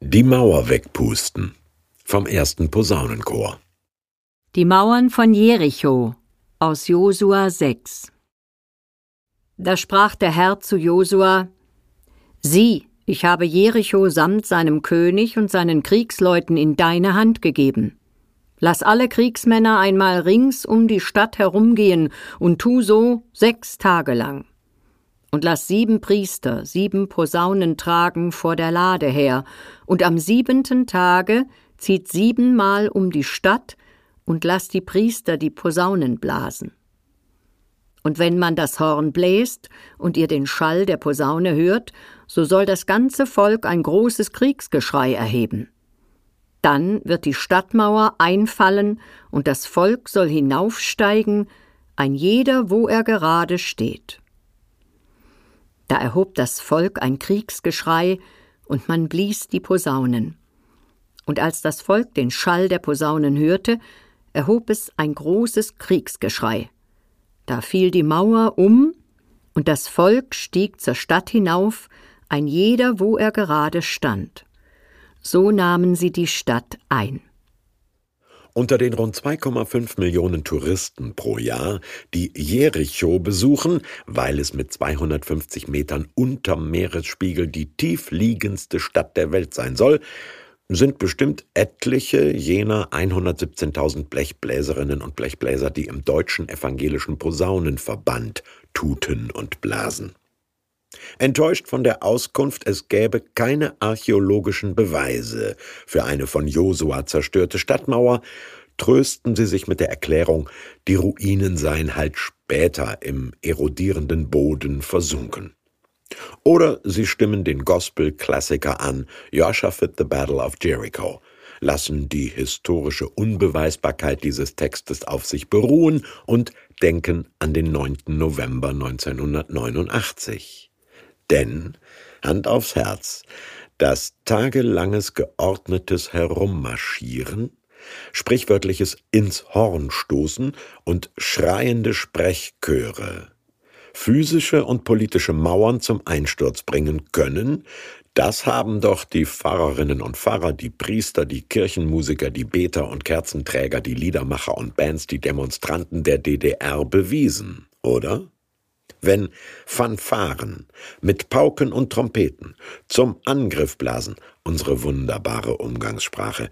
Die Mauer wegpusten vom ersten Posaunenchor. Die Mauern von Jericho aus Josua 6 Da sprach der Herr zu Josua: Sieh, ich habe Jericho samt seinem König und seinen Kriegsleuten in deine Hand gegeben. Lass alle Kriegsmänner einmal rings um die Stadt herumgehen und tu so sechs Tage lang. Und lass sieben Priester sieben Posaunen tragen vor der Lade her, und am siebenten Tage zieht siebenmal um die Stadt und lass die Priester die Posaunen blasen. Und wenn man das Horn bläst und ihr den Schall der Posaune hört, so soll das ganze Volk ein großes Kriegsgeschrei erheben. Dann wird die Stadtmauer einfallen und das Volk soll hinaufsteigen, ein jeder, wo er gerade steht. Da erhob das Volk ein Kriegsgeschrei, und man blies die Posaunen. Und als das Volk den Schall der Posaunen hörte, erhob es ein großes Kriegsgeschrei. Da fiel die Mauer um, und das Volk stieg zur Stadt hinauf, ein jeder, wo er gerade stand. So nahmen sie die Stadt ein. Unter den rund 2,5 Millionen Touristen pro Jahr, die Jericho besuchen, weil es mit 250 Metern unterm Meeresspiegel die tiefliegendste Stadt der Welt sein soll, sind bestimmt etliche jener 117.000 Blechbläserinnen und Blechbläser, die im deutschen evangelischen Posaunenverband tuten und blasen. Enttäuscht von der Auskunft, es gäbe keine archäologischen Beweise für eine von Josua zerstörte Stadtmauer, trösten sie sich mit der Erklärung, die Ruinen seien halt später im erodierenden Boden versunken. Oder sie stimmen den Gospel-Klassiker an Joshua fit the Battle of Jericho, lassen die historische Unbeweisbarkeit dieses Textes auf sich beruhen und denken an den 9. November 1989. Denn, Hand aufs Herz, das tagelanges geordnetes Herummarschieren, sprichwörtliches ins Horn stoßen und schreiende Sprechchöre physische und politische Mauern zum Einsturz bringen können, das haben doch die Pfarrerinnen und Pfarrer, die Priester, die Kirchenmusiker, die Beter und Kerzenträger, die Liedermacher und Bands, die Demonstranten der DDR bewiesen, oder? Wenn Fanfaren mit Pauken und Trompeten zum Angriff blasen, unsere wunderbare Umgangssprache,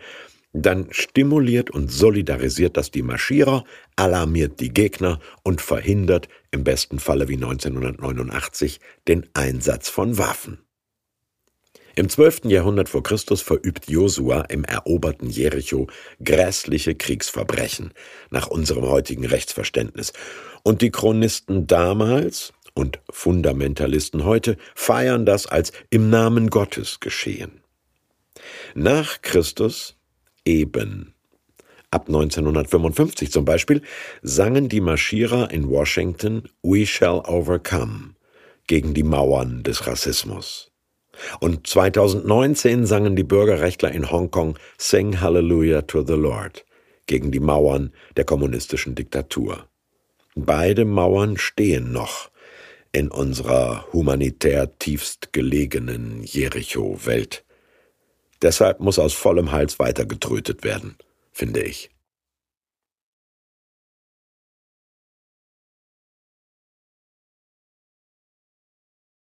dann stimuliert und solidarisiert das die Marschierer, alarmiert die Gegner und verhindert im besten Falle wie 1989 den Einsatz von Waffen. Im 12. Jahrhundert vor Christus verübt Josua im eroberten Jericho grässliche Kriegsverbrechen nach unserem heutigen Rechtsverständnis. Und die Chronisten damals und Fundamentalisten heute feiern das als im Namen Gottes geschehen. Nach Christus eben. Ab 1955 zum Beispiel sangen die Marschierer in Washington We Shall Overcome gegen die Mauern des Rassismus. Und 2019 sangen die Bürgerrechtler in Hongkong Sing Hallelujah to the Lord gegen die Mauern der kommunistischen Diktatur. Beide Mauern stehen noch in unserer humanitär tiefst gelegenen Jericho-Welt. Deshalb muss aus vollem Hals weiter getrötet werden, finde ich.